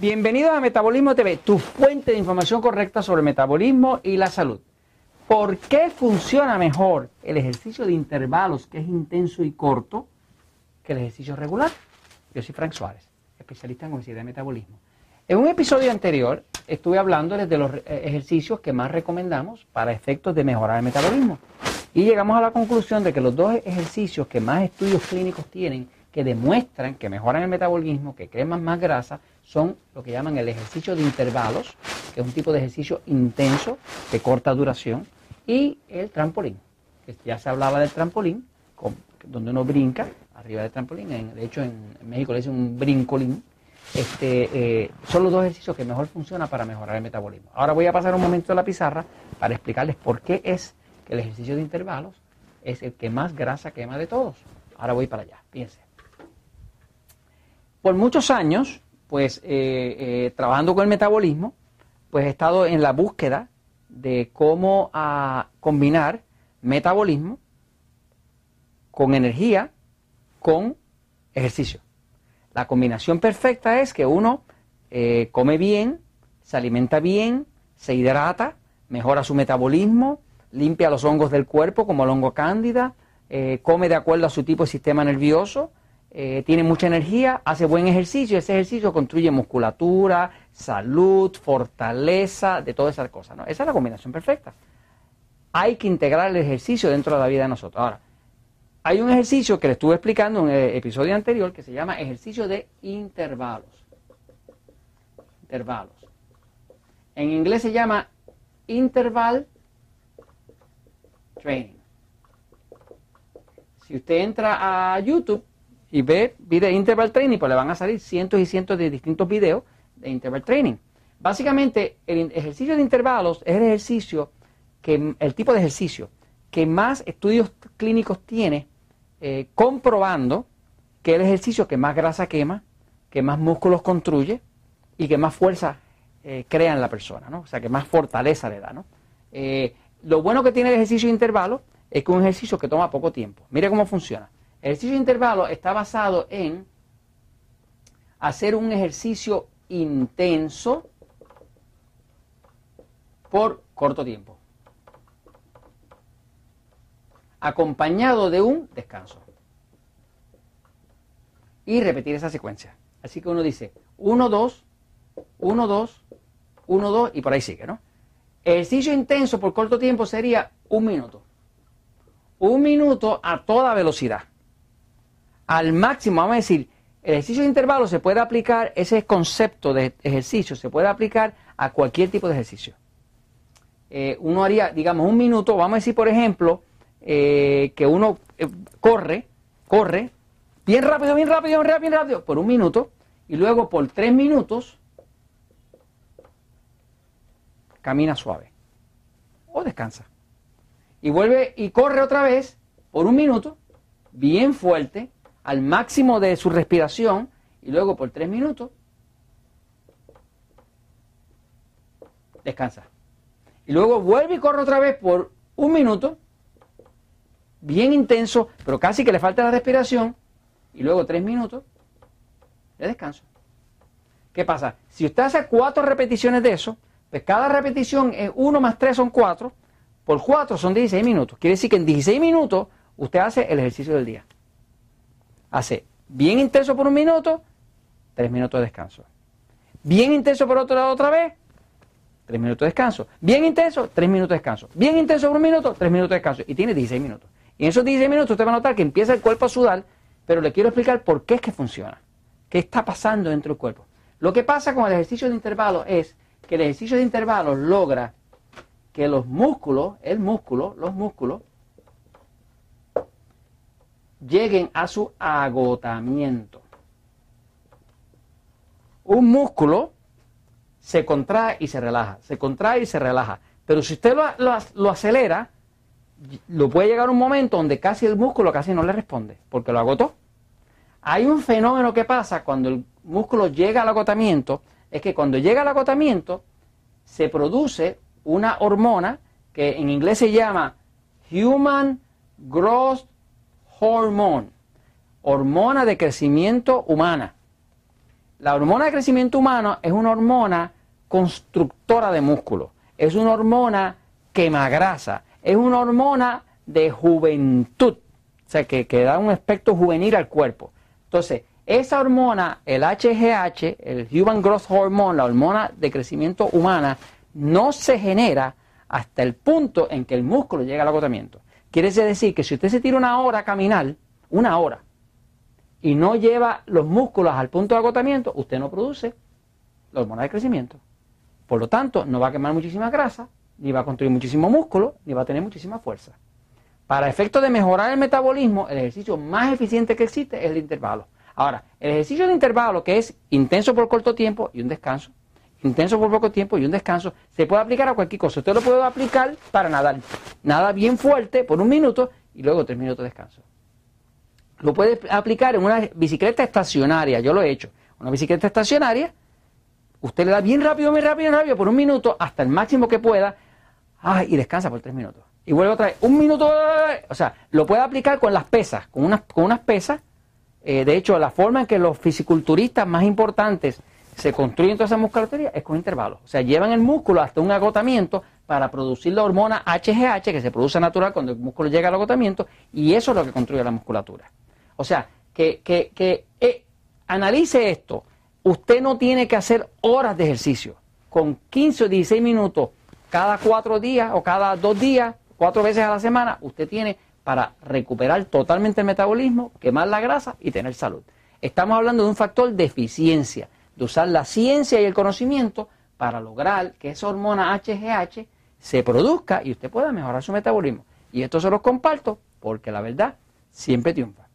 Bienvenidos a Metabolismo TV, tu fuente de información correcta sobre metabolismo y la salud. ¿Por qué funciona mejor el ejercicio de intervalos, que es intenso y corto, que el ejercicio regular? Yo soy Frank Suárez, especialista en obesidad y metabolismo. En un episodio anterior estuve hablándoles de los eh, ejercicios que más recomendamos para efectos de mejorar el metabolismo. Y llegamos a la conclusión de que los dos ejercicios que más estudios clínicos tienen que demuestran que mejoran el metabolismo, que creman más grasa, son lo que llaman el ejercicio de intervalos, que es un tipo de ejercicio intenso, de corta duración, y el trampolín, que ya se hablaba del trampolín, donde uno brinca arriba del trampolín, de hecho en México le dicen un brincolín, este, eh, son los dos ejercicios que mejor funcionan para mejorar el metabolismo. Ahora voy a pasar un momento a la pizarra para explicarles por qué es que el ejercicio de intervalos es el que más grasa quema de todos. Ahora voy para allá, fíjense. Por muchos años, pues eh, eh, trabajando con el metabolismo, pues he estado en la búsqueda de cómo ah, combinar metabolismo con energía, con ejercicio. La combinación perfecta es que uno eh, come bien, se alimenta bien, se hidrata, mejora su metabolismo, limpia los hongos del cuerpo como el hongo cándida, come de acuerdo a su tipo de sistema nervioso, eh, tiene mucha energía, hace buen ejercicio, ese ejercicio construye musculatura, salud, fortaleza, de todas esas cosas. Esa es la combinación perfecta. Hay que integrar el ejercicio dentro de la vida de nosotros. Ahora, hay un ejercicio que le estuve explicando en el episodio anterior que se llama ejercicio de intervalos. Intervalos. En inglés se llama interval training. Si usted entra a YouTube, y ve video interval training, pues le van a salir cientos y cientos de distintos videos de interval training. Básicamente, el ejercicio de intervalos es el ejercicio que el tipo de ejercicio que más estudios clínicos tiene eh, comprobando que el ejercicio que más grasa quema, que más músculos construye y que más fuerza eh, crea en la persona, ¿no? O sea, que más fortaleza le da. Eh, lo bueno que tiene el ejercicio de intervalos es que es un ejercicio que toma poco tiempo. Mire cómo funciona. El ejercicio de intervalo está basado en hacer un ejercicio intenso por corto tiempo, acompañado de un descanso. Y repetir esa secuencia. Así que uno dice 1, 2, 1, 2, 1, 2 y por ahí sigue, ¿no? Ejercicio intenso por corto tiempo sería un minuto. Un minuto a toda velocidad al máximo, vamos a decir, el ejercicio de intervalo se puede aplicar, ese concepto de ejercicio se puede aplicar a cualquier tipo de ejercicio. Eh, uno haría, digamos, un minuto, vamos a decir, por ejemplo, eh, que uno eh, corre, corre, bien rápido, bien rápido, bien rápido, bien rápido, por un minuto, y luego por tres minutos camina suave o descansa. Y vuelve y corre otra vez por un minuto, bien fuerte, al máximo de su respiración y luego por tres minutos descansa. Y luego vuelve y corre otra vez por un minuto, bien intenso, pero casi que le falta la respiración, y luego tres minutos de descanso. ¿Qué pasa? Si usted hace cuatro repeticiones de eso, pues cada repetición es uno más tres son cuatro, por cuatro son 16 minutos. Quiere decir que en 16 minutos usted hace el ejercicio del día hace bien intenso por un minuto, tres minutos de descanso. Bien intenso por otro lado otra vez, tres minutos de descanso. Bien intenso, tres minutos de descanso. Bien intenso por un minuto, tres minutos de descanso. Y tiene 16 minutos. Y en esos 16 minutos usted va a notar que empieza el cuerpo a sudar, pero le quiero explicar por qué es que funciona. ¿Qué está pasando dentro del cuerpo? Lo que pasa con el ejercicio de intervalo es que el ejercicio de intervalo logra que los músculos, el músculo, los músculos, lleguen a su agotamiento. Un músculo se contrae y se relaja, se contrae y se relaja. Pero si usted lo, acelera, lo puede llegar un momento donde casi el músculo casi no le responde, porque lo agotó. Hay un fenómeno que pasa cuando el músculo llega al agotamiento, es que cuando llega al agotamiento se produce una hormona que en inglés se llama Human Growth hormone, hormona de crecimiento humana. la hormona de crecimiento humano es una hormona constructora de músculo, es una hormona quemagrasa, es una hormona de juventud, o sea, que, que da un aspecto juvenil al cuerpo. Entonces, esa hormona, el HGH, el Human Growth Hormone, la hormona de crecimiento humana, no se genera hasta el punto en que el músculo llega al agotamiento. Quiere decir que si usted se tira una hora a caminar, una hora, y no lleva los músculos al punto de agotamiento, usted no produce la hormona de crecimiento. Por lo tanto, no va a quemar muchísima grasa, ni va a construir muchísimo músculo, ni va a tener muchísima fuerza. Para efectos de mejorar el metabolismo, el ejercicio más eficiente que existe es el intervalo. Ahora, el ejercicio de intervalo, que es intenso por corto tiempo y un descanso, intenso por poco tiempo y un descanso, se puede aplicar a cualquier cosa. Usted lo puede aplicar para nadar. Nada bien fuerte por un minuto y luego tres minutos de descanso. Lo puede aplicar en una bicicleta estacionaria, yo lo he hecho. Una bicicleta estacionaria, usted le da bien rápido, bien rápido, bien rápido, por un minuto, hasta el máximo que pueda, y descansa por tres minutos. Y vuelve otra vez, un minuto, o sea, lo puede aplicar con las pesas, con unas, con unas pesas. Eh, de hecho, la forma en que los fisiculturistas más importantes se construyen toda esa musculatura es con intervalos. O sea, llevan el músculo hasta un agotamiento para producir la hormona HGH que se produce natural cuando el músculo llega al agotamiento y eso es lo que construye la musculatura. O sea, que, que, que eh, analice esto. Usted no tiene que hacer horas de ejercicio. Con 15 o 16 minutos cada cuatro días o cada dos días, cuatro veces a la semana, usted tiene para recuperar totalmente el metabolismo, quemar la grasa y tener salud. Estamos hablando de un factor de eficiencia de usar la ciencia y el conocimiento para lograr que esa hormona HGH se produzca y usted pueda mejorar su metabolismo. Y esto se los comparto porque la verdad siempre triunfa.